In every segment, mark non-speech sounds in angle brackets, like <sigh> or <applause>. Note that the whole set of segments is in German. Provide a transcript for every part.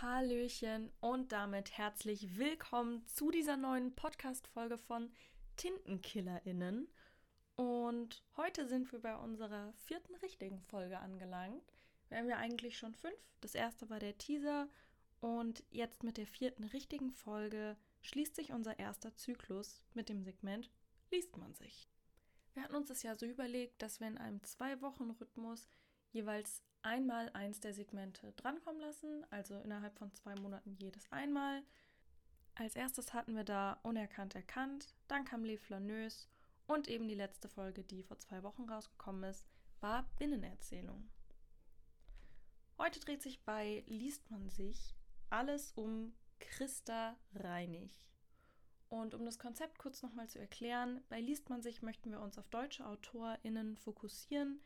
Hallöchen und damit herzlich willkommen zu dieser neuen Podcast-Folge von TintenkillerInnen. Und heute sind wir bei unserer vierten richtigen Folge angelangt. Wir haben ja eigentlich schon fünf. Das erste war der Teaser und jetzt mit der vierten richtigen Folge schließt sich unser erster Zyklus mit dem Segment Liest man sich. Wir hatten uns das ja so überlegt, dass wir in einem Zwei-Wochen-Rhythmus jeweils einmal eins der Segmente drankommen lassen, also innerhalb von zwei Monaten jedes einmal. Als erstes hatten wir da Unerkannt erkannt, dann kam Les Flaneuses und eben die letzte Folge, die vor zwei Wochen rausgekommen ist, war Binnenerzählung. Heute dreht sich bei Liest man sich alles um Christa Reinig. Und um das Konzept kurz nochmal zu erklären, bei Liest man sich möchten wir uns auf deutsche AutorInnen fokussieren,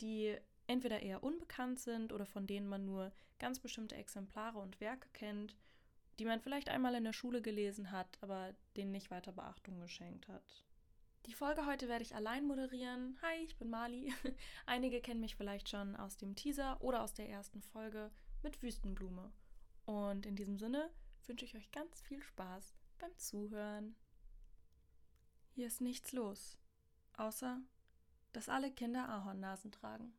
die entweder eher unbekannt sind oder von denen man nur ganz bestimmte Exemplare und Werke kennt, die man vielleicht einmal in der Schule gelesen hat, aber denen nicht weiter Beachtung geschenkt hat. Die Folge heute werde ich allein moderieren. Hi, ich bin Mali. <laughs> Einige kennen mich vielleicht schon aus dem Teaser oder aus der ersten Folge mit Wüstenblume. Und in diesem Sinne wünsche ich euch ganz viel Spaß beim Zuhören. Hier ist nichts los, außer dass alle Kinder Ahornnasen tragen.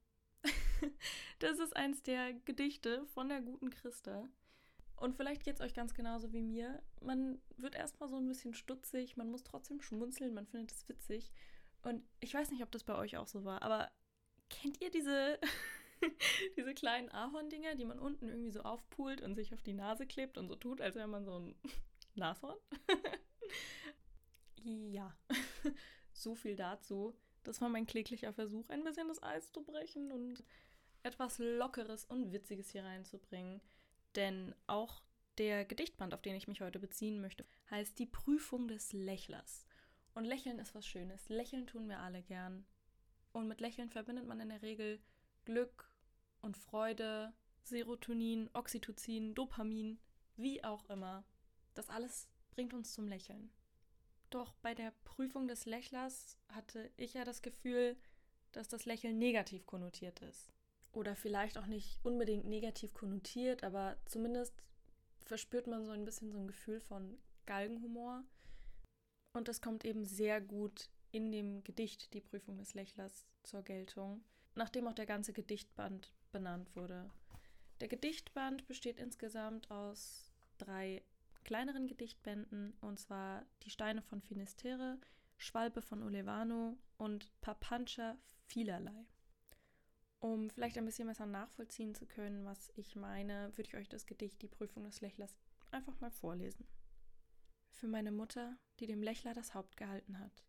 <laughs> das ist eins der Gedichte von der guten Christa. Und vielleicht geht es euch ganz genauso wie mir. Man wird erstmal so ein bisschen stutzig, man muss trotzdem schmunzeln, man findet es witzig. Und ich weiß nicht, ob das bei euch auch so war, aber kennt ihr diese, <laughs> diese kleinen Ahorndinger, die man unten irgendwie so aufpult und sich auf die Nase klebt und so tut, als wäre man so ein <laughs> Nashorn? ja, so viel dazu. Das war mein kläglicher Versuch, ein bisschen das Eis zu brechen und etwas Lockeres und Witziges hier reinzubringen. Denn auch der Gedichtband, auf den ich mich heute beziehen möchte, heißt Die Prüfung des Lächlers. Und Lächeln ist was Schönes. Lächeln tun wir alle gern. Und mit Lächeln verbindet man in der Regel Glück und Freude, Serotonin, Oxytocin, Dopamin, wie auch immer. Das alles bringt uns zum Lächeln. Doch bei der Prüfung des Lächlers hatte ich ja das Gefühl, dass das Lächeln negativ konnotiert ist. Oder vielleicht auch nicht unbedingt negativ konnotiert, aber zumindest verspürt man so ein bisschen so ein Gefühl von Galgenhumor. Und das kommt eben sehr gut in dem Gedicht Die Prüfung des Lächlers zur Geltung, nachdem auch der ganze Gedichtband benannt wurde. Der Gedichtband besteht insgesamt aus drei kleineren Gedichtbänden, und zwar Die Steine von Finisterre, Schwalbe von Olevano und Papancha vielerlei. Um vielleicht ein bisschen besser nachvollziehen zu können, was ich meine, würde ich euch das Gedicht Die Prüfung des Lächlers einfach mal vorlesen. Für meine Mutter, die dem Lächler das Haupt gehalten hat.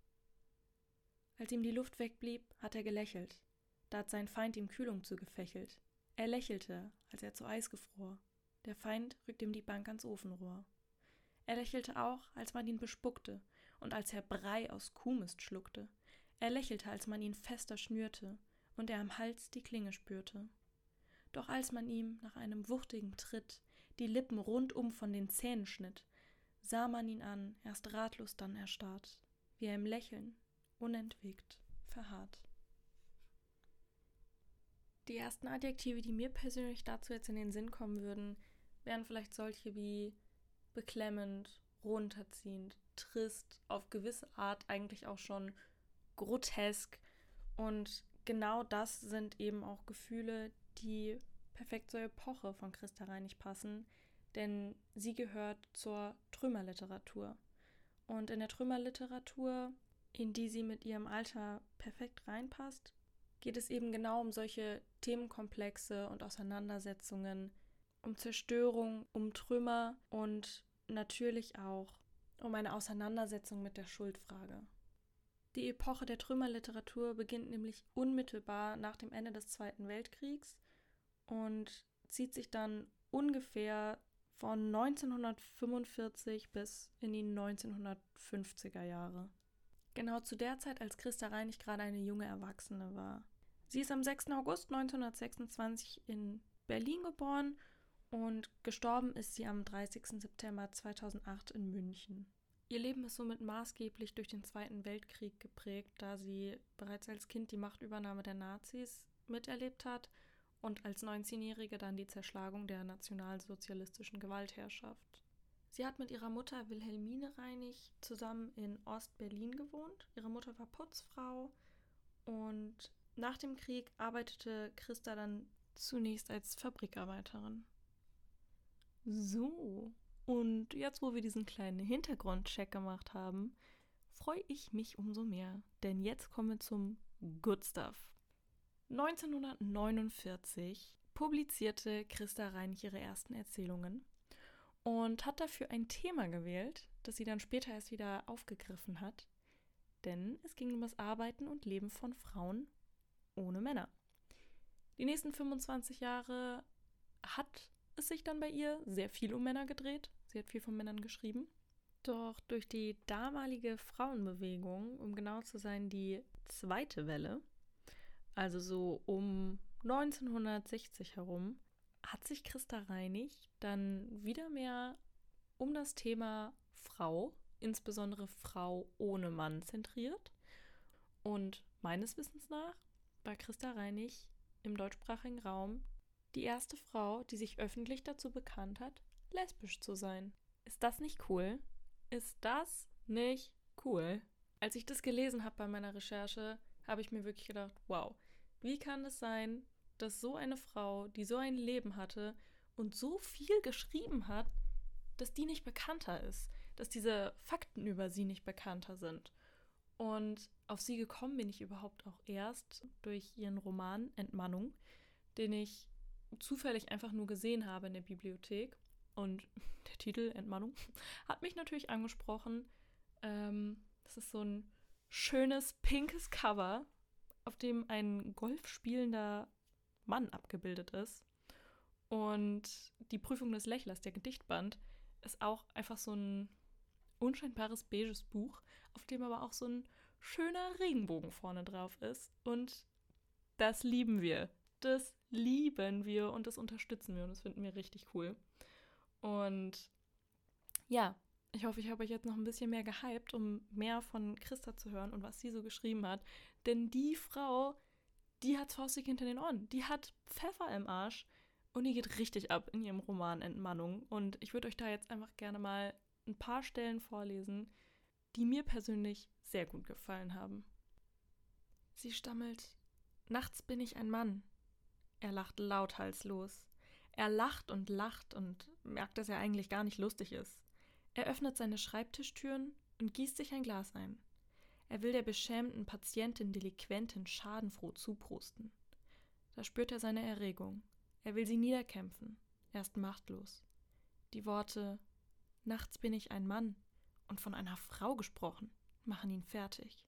Als ihm die Luft wegblieb, hat er gelächelt. Da hat sein Feind ihm Kühlung zugefächelt. Er lächelte, als er zu Eis gefror. Der Feind rückt ihm die Bank ans Ofenrohr. Er lächelte auch, als man ihn bespuckte und als er Brei aus Kuhmist schluckte. Er lächelte, als man ihn fester schnürte und er am Hals die Klinge spürte. Doch als man ihm nach einem wuchtigen Tritt die Lippen rundum von den Zähnen schnitt, sah man ihn an, erst ratlos, dann erstarrt, wie er im Lächeln, unentwegt, verharrt. Die ersten Adjektive, die mir persönlich dazu jetzt in den Sinn kommen würden, wären vielleicht solche wie beklemmend, runterziehend, trist, auf gewisse Art eigentlich auch schon grotesk. Und genau das sind eben auch Gefühle, die perfekt zur Epoche von Christa Reinig passen, denn sie gehört zur Trümmerliteratur. Und in der Trümmerliteratur, in die sie mit ihrem Alter perfekt reinpasst, geht es eben genau um solche Themenkomplexe und Auseinandersetzungen, um Zerstörung, um Trümmer und natürlich auch um eine Auseinandersetzung mit der Schuldfrage. Die Epoche der Trümmerliteratur beginnt nämlich unmittelbar nach dem Ende des Zweiten Weltkriegs und zieht sich dann ungefähr von 1945 bis in die 1950er Jahre. Genau zu der Zeit, als Christa Reinig gerade eine junge Erwachsene war. Sie ist am 6. August 1926 in Berlin geboren und gestorben ist sie am 30. September 2008 in München. Ihr Leben ist somit maßgeblich durch den Zweiten Weltkrieg geprägt, da sie bereits als Kind die Machtübernahme der Nazis miterlebt hat und als 19-Jährige dann die Zerschlagung der nationalsozialistischen Gewaltherrschaft. Sie hat mit ihrer Mutter Wilhelmine Reinig zusammen in Ost-Berlin gewohnt. Ihre Mutter war Putzfrau und nach dem Krieg arbeitete Christa dann zunächst als Fabrikarbeiterin. So, und jetzt, wo wir diesen kleinen Hintergrundcheck gemacht haben, freue ich mich umso mehr, denn jetzt kommen wir zum Good Stuff. 1949 publizierte Christa Reinig ihre ersten Erzählungen und hat dafür ein Thema gewählt, das sie dann später erst wieder aufgegriffen hat, denn es ging um das Arbeiten und Leben von Frauen ohne Männer. Die nächsten 25 Jahre hat es sich dann bei ihr sehr viel um Männer gedreht. Sie hat viel von Männern geschrieben. Doch durch die damalige Frauenbewegung, um genau zu sein, die zweite Welle, also so um 1960 herum, hat sich Christa Reinig dann wieder mehr um das Thema Frau, insbesondere Frau ohne Mann, zentriert. Und meines Wissens nach war Christa Reinig im deutschsprachigen Raum die erste Frau, die sich öffentlich dazu bekannt hat, lesbisch zu sein. Ist das nicht cool? Ist das nicht cool? Als ich das gelesen habe bei meiner Recherche, habe ich mir wirklich gedacht, wow, wie kann es sein, dass so eine Frau, die so ein Leben hatte und so viel geschrieben hat, dass die nicht bekannter ist, dass diese Fakten über sie nicht bekannter sind. Und auf sie gekommen bin ich überhaupt auch erst durch ihren Roman Entmannung, den ich zufällig einfach nur gesehen habe in der Bibliothek. Und <laughs> der Titel Entmannung <laughs> hat mich natürlich angesprochen. Ähm, das ist so ein schönes pinkes Cover, auf dem ein Golf spielender Mann abgebildet ist. Und die Prüfung des Lächlers, der Gedichtband, ist auch einfach so ein unscheinbares beiges Buch, auf dem aber auch so ein schöner Regenbogen vorne drauf ist. Und das lieben wir. Das lieben wir und das unterstützen wir und das finden wir richtig cool. Und ja, ich hoffe, ich habe euch jetzt noch ein bisschen mehr gehypt, um mehr von Christa zu hören und was sie so geschrieben hat. Denn die Frau, die hat faustig hinter den Ohren. Die hat Pfeffer im Arsch und die geht richtig ab in ihrem Roman Entmannung. Und ich würde euch da jetzt einfach gerne mal ein paar Stellen vorlesen, die mir persönlich sehr gut gefallen haben. Sie stammelt: Nachts bin ich ein Mann. Er lacht lauthalslos. Er lacht und lacht und merkt, dass er eigentlich gar nicht lustig ist. Er öffnet seine Schreibtischtüren und gießt sich ein Glas ein. Er will der beschämten Patientin Delinquentin schadenfroh zuprusten. Da spürt er seine Erregung. Er will sie niederkämpfen. Er ist machtlos. Die Worte Nachts bin ich ein Mann und von einer Frau gesprochen machen ihn fertig.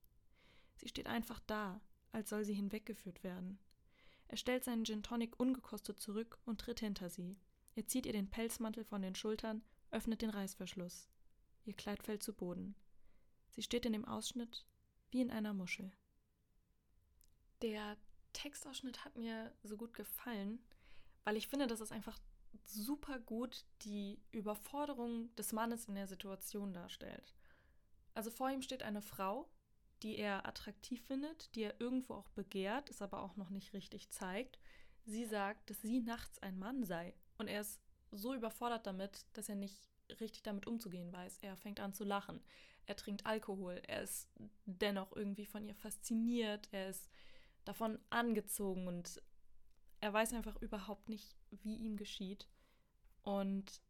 Sie steht einfach da, als soll sie hinweggeführt werden. Er stellt seinen Gin Tonic ungekostet zurück und tritt hinter sie. Er zieht ihr den Pelzmantel von den Schultern, öffnet den Reißverschluss. Ihr Kleid fällt zu Boden. Sie steht in dem Ausschnitt wie in einer Muschel. Der Textausschnitt hat mir so gut gefallen, weil ich finde, dass es einfach super gut die Überforderung des Mannes in der Situation darstellt. Also vor ihm steht eine Frau, die er attraktiv findet, die er irgendwo auch begehrt, es aber auch noch nicht richtig zeigt. Sie sagt, dass sie nachts ein Mann sei. Und er ist so überfordert damit, dass er nicht richtig damit umzugehen weiß. Er fängt an zu lachen. Er trinkt Alkohol. Er ist dennoch irgendwie von ihr fasziniert. Er ist davon angezogen und er weiß einfach überhaupt nicht, wie ihm geschieht. Und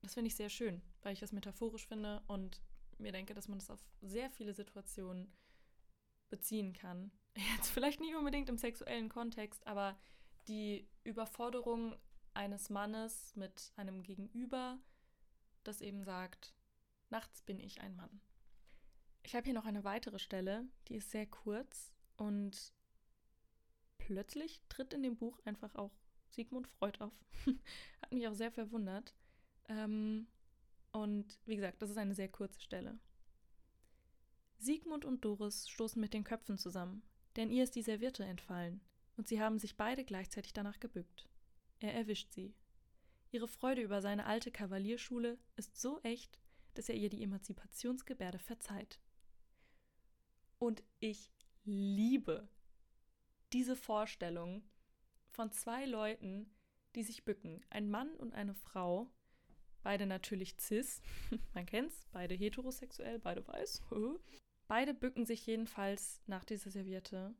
das finde ich sehr schön, weil ich das metaphorisch finde und mir denke, dass man das auf sehr viele Situationen beziehen kann. <laughs> Jetzt vielleicht nicht unbedingt im sexuellen Kontext, aber die Überforderung eines Mannes mit einem Gegenüber, das eben sagt, nachts bin ich ein Mann. Ich habe hier noch eine weitere Stelle, die ist sehr kurz und plötzlich tritt in dem Buch einfach auch Sigmund Freud auf. <laughs> Hat mich auch sehr verwundert. Ähm, und wie gesagt, das ist eine sehr kurze Stelle. Sigmund und Doris stoßen mit den Köpfen zusammen, denn ihr ist die Serviette entfallen, und sie haben sich beide gleichzeitig danach gebückt. Er erwischt sie. Ihre Freude über seine alte Kavalierschule ist so echt, dass er ihr die Emanzipationsgebärde verzeiht. Und ich liebe diese Vorstellung von zwei Leuten, die sich bücken. Ein Mann und eine Frau. Beide natürlich cis. <laughs> Man kennt's. Beide heterosexuell, beide weiß. <laughs> beide bücken sich jedenfalls nach dieser Serviette.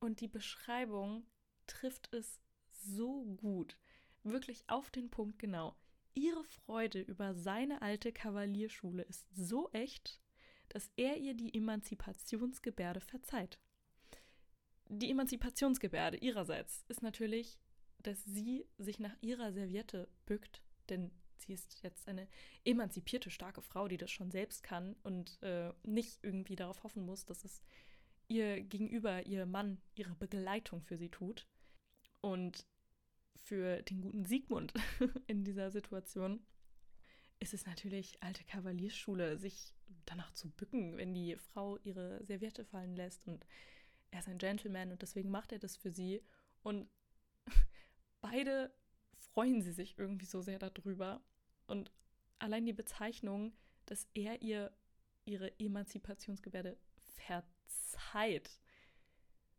Und die Beschreibung trifft es so gut. Wirklich auf den Punkt genau. Ihre Freude über seine alte Kavalierschule ist so echt, dass er ihr die Emanzipationsgebärde verzeiht. Die Emanzipationsgebärde ihrerseits ist natürlich, dass sie sich nach ihrer Serviette bückt, denn sie ist jetzt eine emanzipierte, starke Frau, die das schon selbst kann und äh, nicht irgendwie darauf hoffen muss, dass es ihr gegenüber, ihr Mann, ihre Begleitung für sie tut. Und für den guten Siegmund <laughs> in dieser Situation ist es natürlich alte Kavaliersschule, sich danach zu bücken, wenn die Frau ihre Serviette fallen lässt und er ist ein Gentleman und deswegen macht er das für sie und <laughs> beide freuen sie sich irgendwie so sehr darüber und allein die Bezeichnung, dass er ihr ihre Emanzipationsgebärde verzeiht,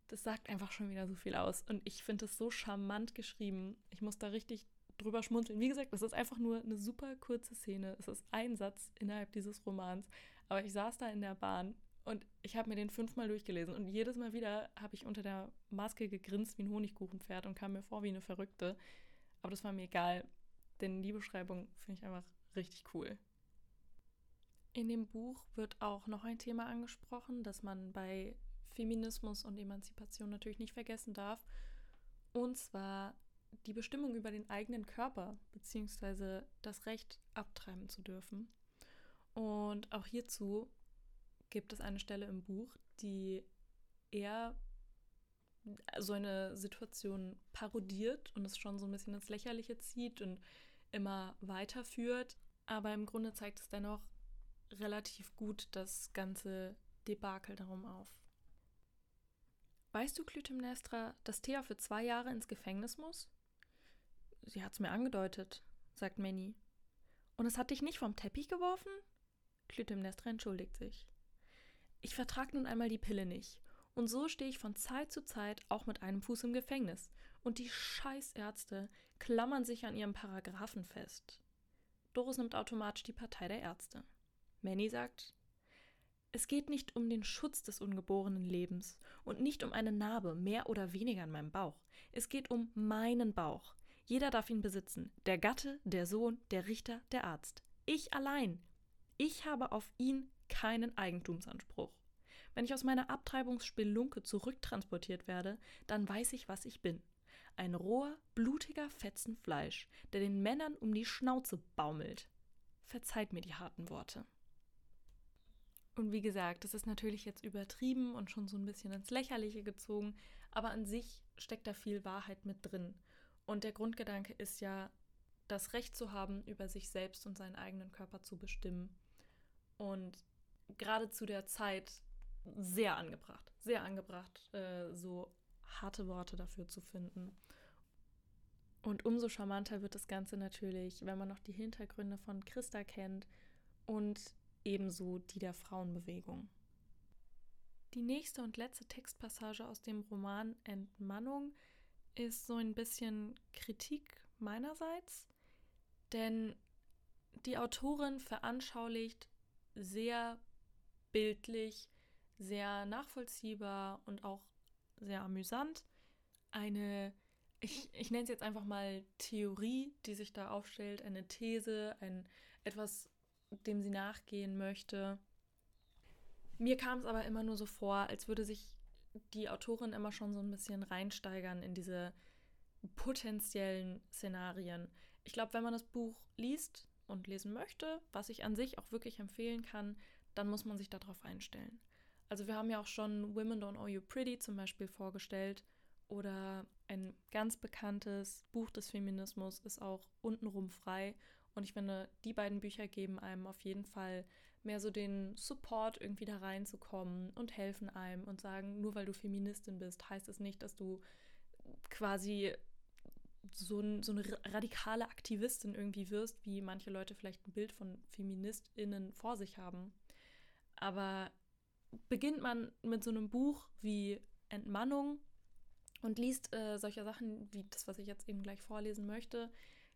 das sagt einfach schon wieder so viel aus. Und ich finde es so charmant geschrieben. Ich muss da richtig drüber schmunzeln. Wie gesagt, es ist einfach nur eine super kurze Szene. Es ist ein Satz innerhalb dieses Romans. Aber ich saß da in der Bahn und ich habe mir den fünfmal durchgelesen. Und jedes Mal wieder habe ich unter der Maske gegrinst wie ein Honigkuchenpferd und kam mir vor wie eine Verrückte. Aber das war mir egal, denn die Beschreibung finde ich einfach richtig cool. In dem Buch wird auch noch ein Thema angesprochen, das man bei Feminismus und Emanzipation natürlich nicht vergessen darf. Und zwar die Bestimmung über den eigenen Körper bzw. das Recht abtreiben zu dürfen. Und auch hierzu gibt es eine Stelle im Buch, die eher so eine Situation parodiert und es schon so ein bisschen ins Lächerliche zieht und immer weiterführt. Aber im Grunde zeigt es dennoch relativ gut das ganze Debakel darum auf. Weißt du, Clytemnestra, dass Thea für zwei Jahre ins Gefängnis muss? Sie hat's mir angedeutet, sagt Manny. Und es hat dich nicht vom Teppich geworfen? Clytemnestra entschuldigt sich. Ich vertrag nun einmal die Pille nicht. Und so stehe ich von Zeit zu Zeit auch mit einem Fuß im Gefängnis. Und die Scheißärzte klammern sich an ihrem Paragraphen fest. Doris nimmt automatisch die Partei der Ärzte. Manny sagt, es geht nicht um den Schutz des ungeborenen Lebens und nicht um eine Narbe mehr oder weniger an meinem Bauch. Es geht um meinen Bauch. Jeder darf ihn besitzen. Der Gatte, der Sohn, der Richter, der Arzt. Ich allein. Ich habe auf ihn keinen Eigentumsanspruch. Wenn ich aus meiner Abtreibungsspelunke zurücktransportiert werde, dann weiß ich, was ich bin. Ein roher, blutiger Fetzen Fleisch, der den Männern um die Schnauze baumelt. Verzeiht mir die harten Worte. Und wie gesagt, das ist natürlich jetzt übertrieben und schon so ein bisschen ins Lächerliche gezogen, aber an sich steckt da viel Wahrheit mit drin. Und der Grundgedanke ist ja, das Recht zu haben, über sich selbst und seinen eigenen Körper zu bestimmen. Und gerade zu der Zeit sehr angebracht, sehr angebracht, äh, so harte Worte dafür zu finden. Und umso charmanter wird das Ganze natürlich, wenn man noch die Hintergründe von Christa kennt und ebenso die der Frauenbewegung. Die nächste und letzte Textpassage aus dem Roman Entmannung ist so ein bisschen Kritik meinerseits, denn die Autorin veranschaulicht sehr bildlich, sehr nachvollziehbar und auch sehr amüsant eine, ich, ich nenne es jetzt einfach mal Theorie, die sich da aufstellt, eine These, ein etwas dem sie nachgehen möchte. Mir kam es aber immer nur so vor, als würde sich die Autorin immer schon so ein bisschen reinsteigern in diese potenziellen Szenarien. Ich glaube, wenn man das Buch liest und lesen möchte, was ich an sich auch wirklich empfehlen kann, dann muss man sich darauf einstellen. Also wir haben ja auch schon Women Don't Owe You Pretty zum Beispiel vorgestellt oder ein ganz bekanntes Buch des Feminismus ist auch untenrum frei und ich finde, die beiden Bücher geben einem auf jeden Fall mehr so den Support, irgendwie da reinzukommen und helfen einem und sagen, nur weil du Feministin bist, heißt es nicht, dass du quasi so, ein, so eine radikale Aktivistin irgendwie wirst, wie manche Leute vielleicht ein Bild von FeministInnen vor sich haben. Aber beginnt man mit so einem Buch wie Entmannung und liest äh, solche Sachen wie das, was ich jetzt eben gleich vorlesen möchte,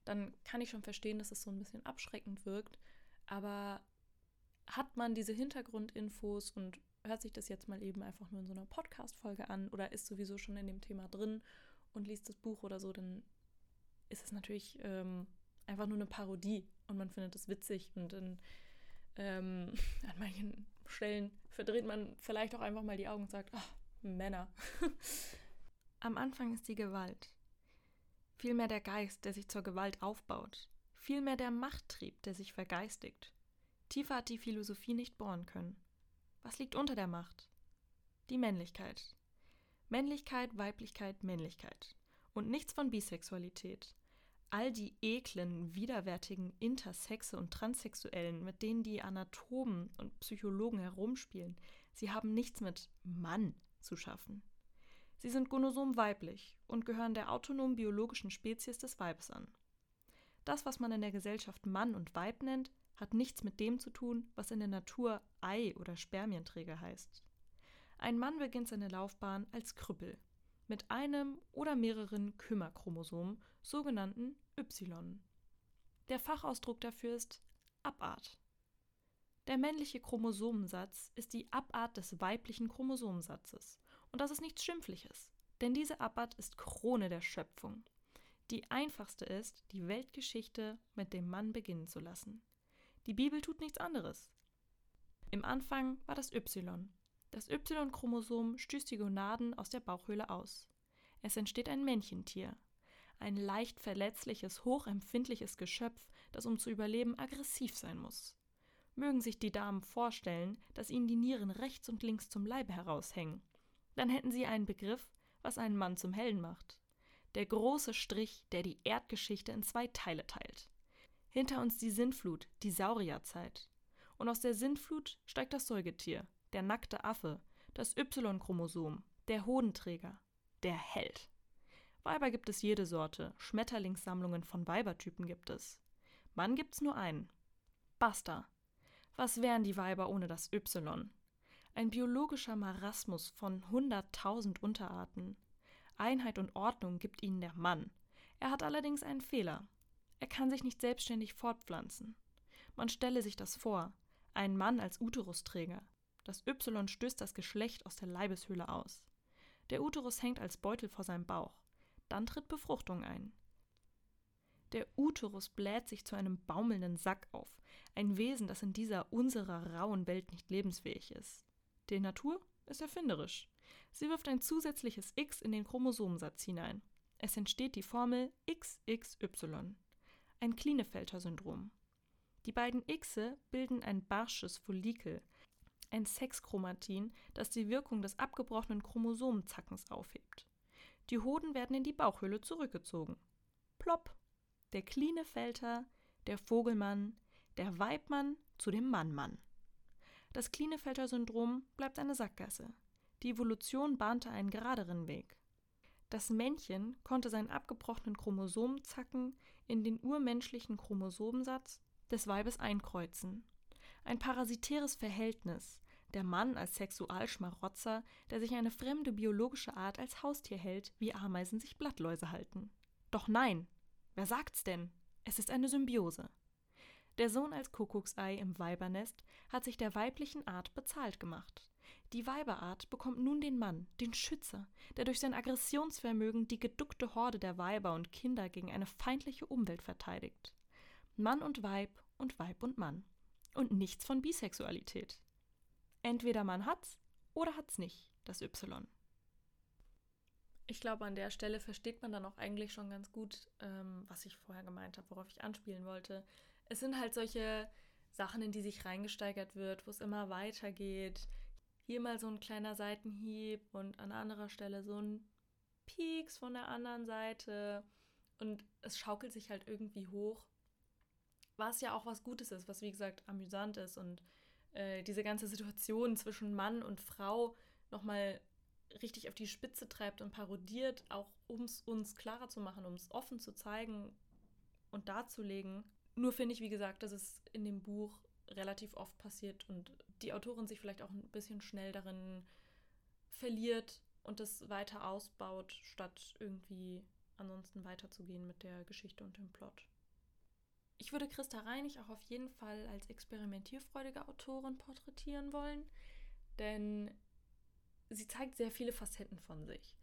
dann kann ich schon verstehen, dass es so ein bisschen abschreckend wirkt. Aber hat man diese Hintergrundinfos und hört sich das jetzt mal eben einfach nur in so einer Podcast-Folge an oder ist sowieso schon in dem Thema drin und liest das Buch oder so, dann ist es natürlich ähm, einfach nur eine Parodie und man findet es witzig und in, ähm, <laughs> an manchen Stellen verdreht man vielleicht auch einfach mal die Augen und sagt, ach, Männer. <laughs> Am Anfang ist die Gewalt. Vielmehr der Geist, der sich zur Gewalt aufbaut. Vielmehr der Machttrieb, der sich vergeistigt. Tiefer hat die Philosophie nicht bohren können. Was liegt unter der Macht? Die Männlichkeit. Männlichkeit, Weiblichkeit, Männlichkeit. Und nichts von Bisexualität. All die eklen, widerwärtigen Intersexe und Transsexuellen, mit denen die Anatomen und Psychologen herumspielen, sie haben nichts mit Mann zu schaffen. Sie sind gonosom weiblich und gehören der autonomen biologischen Spezies des Weibes an. Das, was man in der Gesellschaft Mann und Weib nennt, hat nichts mit dem zu tun, was in der Natur Ei oder Spermienträger heißt. Ein Mann beginnt seine Laufbahn als Krüppel mit einem oder mehreren Kümmerchromosomen, sogenannten Y. Der Fachausdruck dafür ist Abart. Der männliche Chromosomensatz ist die Abart des weiblichen Chromosomensatzes. Und das ist nichts Schimpfliches, denn diese Abart ist Krone der Schöpfung. Die einfachste ist, die Weltgeschichte mit dem Mann beginnen zu lassen. Die Bibel tut nichts anderes. Im Anfang war das Y. Das Y-Chromosom stößt die Gonaden aus der Bauchhöhle aus. Es entsteht ein Männchentier. Ein leicht verletzliches, hochempfindliches Geschöpf, das um zu überleben aggressiv sein muss. Mögen sich die Damen vorstellen, dass ihnen die Nieren rechts und links zum Leibe heraushängen. Dann hätten sie einen Begriff, was einen Mann zum Helden macht. Der große Strich, der die Erdgeschichte in zwei Teile teilt. Hinter uns die Sintflut, die Saurierzeit. Und aus der Sintflut steigt das Säugetier, der nackte Affe, das Y-Chromosom, der Hodenträger, der Held. Weiber gibt es jede Sorte, Schmetterlingssammlungen von Weibertypen gibt es. Mann gibt's nur einen. Basta. Was wären die Weiber ohne das Y? Ein biologischer Marasmus von hunderttausend Unterarten. Einheit und Ordnung gibt ihnen der Mann. Er hat allerdings einen Fehler. Er kann sich nicht selbstständig fortpflanzen. Man stelle sich das vor, ein Mann als Uterusträger. Das Y stößt das Geschlecht aus der Leibeshöhle aus. Der Uterus hängt als Beutel vor seinem Bauch. Dann tritt Befruchtung ein. Der Uterus bläht sich zu einem baumelnden Sack auf, ein Wesen, das in dieser unserer rauen Welt nicht lebensfähig ist. Die Natur ist erfinderisch. Sie wirft ein zusätzliches X in den Chromosomensatz hinein. Es entsteht die Formel XXY ein Klinefelter-Syndrom. Die beiden Xe bilden ein barsches Follikel, ein Sexchromatin, das die Wirkung des abgebrochenen Chromosomenzackens aufhebt. Die Hoden werden in die Bauchhöhle zurückgezogen. Plopp! Der Klinefelter, der Vogelmann, der Weibmann zu dem Mannmann. Das Klinefelter-Syndrom bleibt eine Sackgasse. Die Evolution bahnte einen geraderen Weg. Das Männchen konnte seinen abgebrochenen Chromosomzacken in den urmenschlichen Chromosomensatz des Weibes einkreuzen. Ein parasitäres Verhältnis, der Mann als Sexualschmarotzer, der sich eine fremde biologische Art als Haustier hält, wie Ameisen sich Blattläuse halten. Doch nein, wer sagt's denn? Es ist eine Symbiose. Der Sohn als Kuckucksei im Weibernest hat sich der weiblichen Art bezahlt gemacht. Die Weiberart bekommt nun den Mann, den Schützer, der durch sein Aggressionsvermögen die geduckte Horde der Weiber und Kinder gegen eine feindliche Umwelt verteidigt. Mann und Weib und Weib und Mann. Und nichts von Bisexualität. Entweder man hat's oder hat's nicht, das Y. Ich glaube, an der Stelle versteht man dann auch eigentlich schon ganz gut, ähm, was ich vorher gemeint habe, worauf ich anspielen wollte. Es sind halt solche Sachen, in die sich reingesteigert wird, wo es immer weitergeht, hier mal so ein kleiner Seitenhieb und an anderer Stelle so ein Pieks von der anderen Seite. Und es schaukelt sich halt irgendwie hoch. Was ja auch was Gutes ist, was wie gesagt amüsant ist und äh, diese ganze Situation zwischen Mann und Frau nochmal richtig auf die Spitze treibt und parodiert, auch um es uns klarer zu machen, um es offen zu zeigen und darzulegen. Nur finde ich, wie gesagt, dass es in dem Buch relativ oft passiert und die Autorin sich vielleicht auch ein bisschen schnell darin verliert und das weiter ausbaut, statt irgendwie ansonsten weiterzugehen mit der Geschichte und dem Plot. Ich würde Christa Reinig auch auf jeden Fall als experimentierfreudige Autorin porträtieren wollen, denn sie zeigt sehr viele Facetten von sich.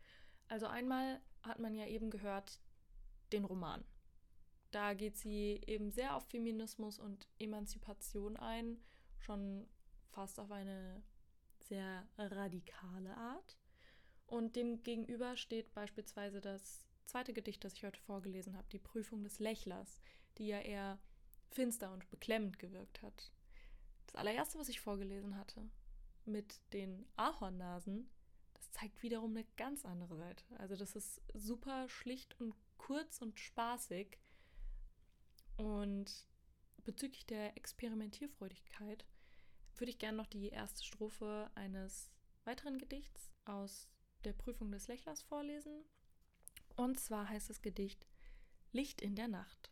Also einmal hat man ja eben gehört den Roman. Da geht sie eben sehr auf Feminismus und Emanzipation ein, schon fast auf eine sehr radikale Art. Und dem gegenüber steht beispielsweise das zweite Gedicht, das ich heute vorgelesen habe, die Prüfung des Lächlers, die ja eher finster und beklemmend gewirkt hat. Das allererste, was ich vorgelesen hatte, mit den Ahornnasen, das zeigt wiederum eine ganz andere Seite. Also das ist super schlicht und kurz und spaßig. Und bezüglich der Experimentierfreudigkeit würde ich gerne noch die erste Strophe eines weiteren Gedichts aus der Prüfung des Lächlers vorlesen. Und zwar heißt das Gedicht Licht in der Nacht.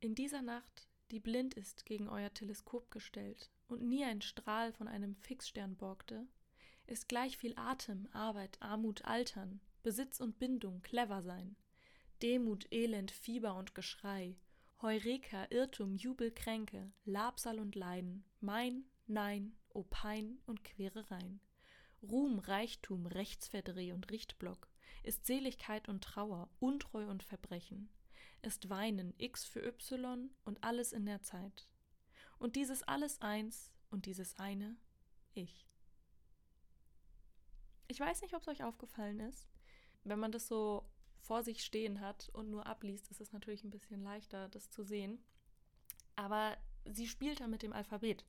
In dieser Nacht, die blind ist gegen euer Teleskop gestellt und nie ein Strahl von einem Fixstern borgte, ist gleich viel Atem, Arbeit, Armut, Altern, Besitz und Bindung, clever sein, Demut, Elend, Fieber und Geschrei, Heureka, Irrtum, Jubel, Kränke, Labsal und Leiden, Mein, Nein, Opein und Querereien. Ruhm, Reichtum, Rechtsverdreh und Richtblock, ist Seligkeit und Trauer, Untreu und Verbrechen, ist Weinen, X für Y und alles in der Zeit. Und dieses alles eins und dieses eine, ich. Ich weiß nicht, ob es euch aufgefallen ist. Wenn man das so vor sich stehen hat und nur abliest, ist es natürlich ein bisschen leichter, das zu sehen. Aber sie spielt da mit dem Alphabet.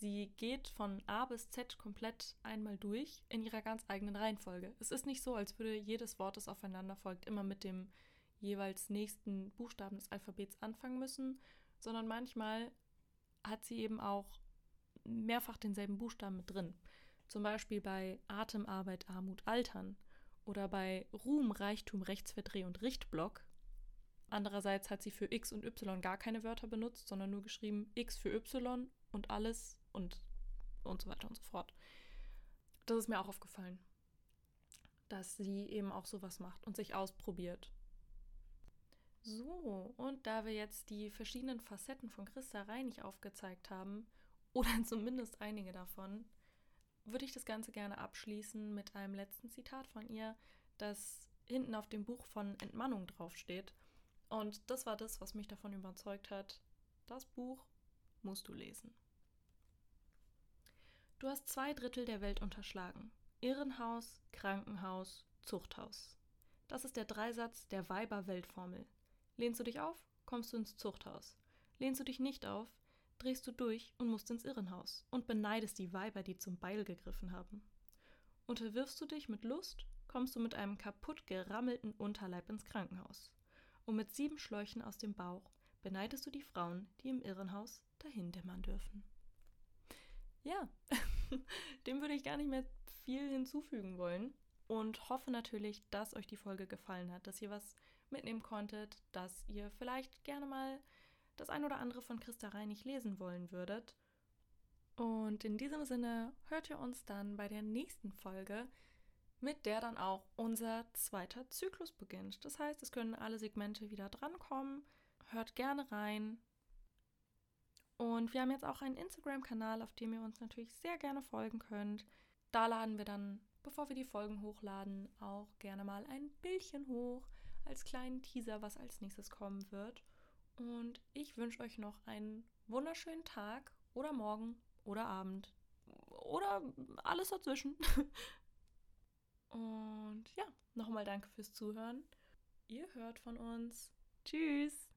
Sie geht von A bis Z komplett einmal durch in ihrer ganz eigenen Reihenfolge. Es ist nicht so, als würde jedes Wort, das aufeinander folgt, immer mit dem jeweils nächsten Buchstaben des Alphabets anfangen müssen, sondern manchmal hat sie eben auch mehrfach denselben Buchstaben mit drin. Zum Beispiel bei Atemarbeit, Armut, Altern oder bei Ruhm, Reichtum, Rechtsverdreh und Richtblock. Andererseits hat sie für X und Y gar keine Wörter benutzt, sondern nur geschrieben X für Y und alles und, und so weiter und so fort. Das ist mir auch aufgefallen, dass sie eben auch sowas macht und sich ausprobiert. So, und da wir jetzt die verschiedenen Facetten von Christa Reinig aufgezeigt haben, oder <laughs> zumindest einige davon, würde ich das Ganze gerne abschließen mit einem letzten Zitat von ihr, das hinten auf dem Buch von Entmannung draufsteht. Und das war das, was mich davon überzeugt hat. Das Buch musst du lesen. Du hast zwei Drittel der Welt unterschlagen. Irrenhaus, Krankenhaus, Zuchthaus. Das ist der Dreisatz der Weiber-Weltformel. Lehnst du dich auf, kommst du ins Zuchthaus. Lehnst du dich nicht auf, drehst du durch und musst ins Irrenhaus und beneidest die Weiber, die zum Beil gegriffen haben. Unterwirfst du dich mit Lust, kommst du mit einem kaputt gerammelten Unterleib ins Krankenhaus. Und mit sieben Schläuchen aus dem Bauch beneidest du die Frauen, die im Irrenhaus dahin dämmern dürfen ja, <laughs> dem würde ich gar nicht mehr viel hinzufügen wollen. Und hoffe natürlich, dass euch die Folge gefallen hat, dass ihr was mitnehmen konntet, dass ihr vielleicht gerne mal das ein oder andere von Christa Reinig lesen wollen würdet. Und in diesem Sinne hört ihr uns dann bei der nächsten Folge, mit der dann auch unser zweiter Zyklus beginnt. Das heißt, es können alle Segmente wieder drankommen. Hört gerne rein, und wir haben jetzt auch einen Instagram-Kanal, auf dem ihr uns natürlich sehr gerne folgen könnt. Da laden wir dann, bevor wir die Folgen hochladen, auch gerne mal ein Bildchen hoch als kleinen Teaser, was als nächstes kommen wird. Und ich wünsche euch noch einen wunderschönen Tag oder Morgen oder Abend oder alles dazwischen. <laughs> Und ja, nochmal danke fürs Zuhören. Ihr hört von uns. Tschüss.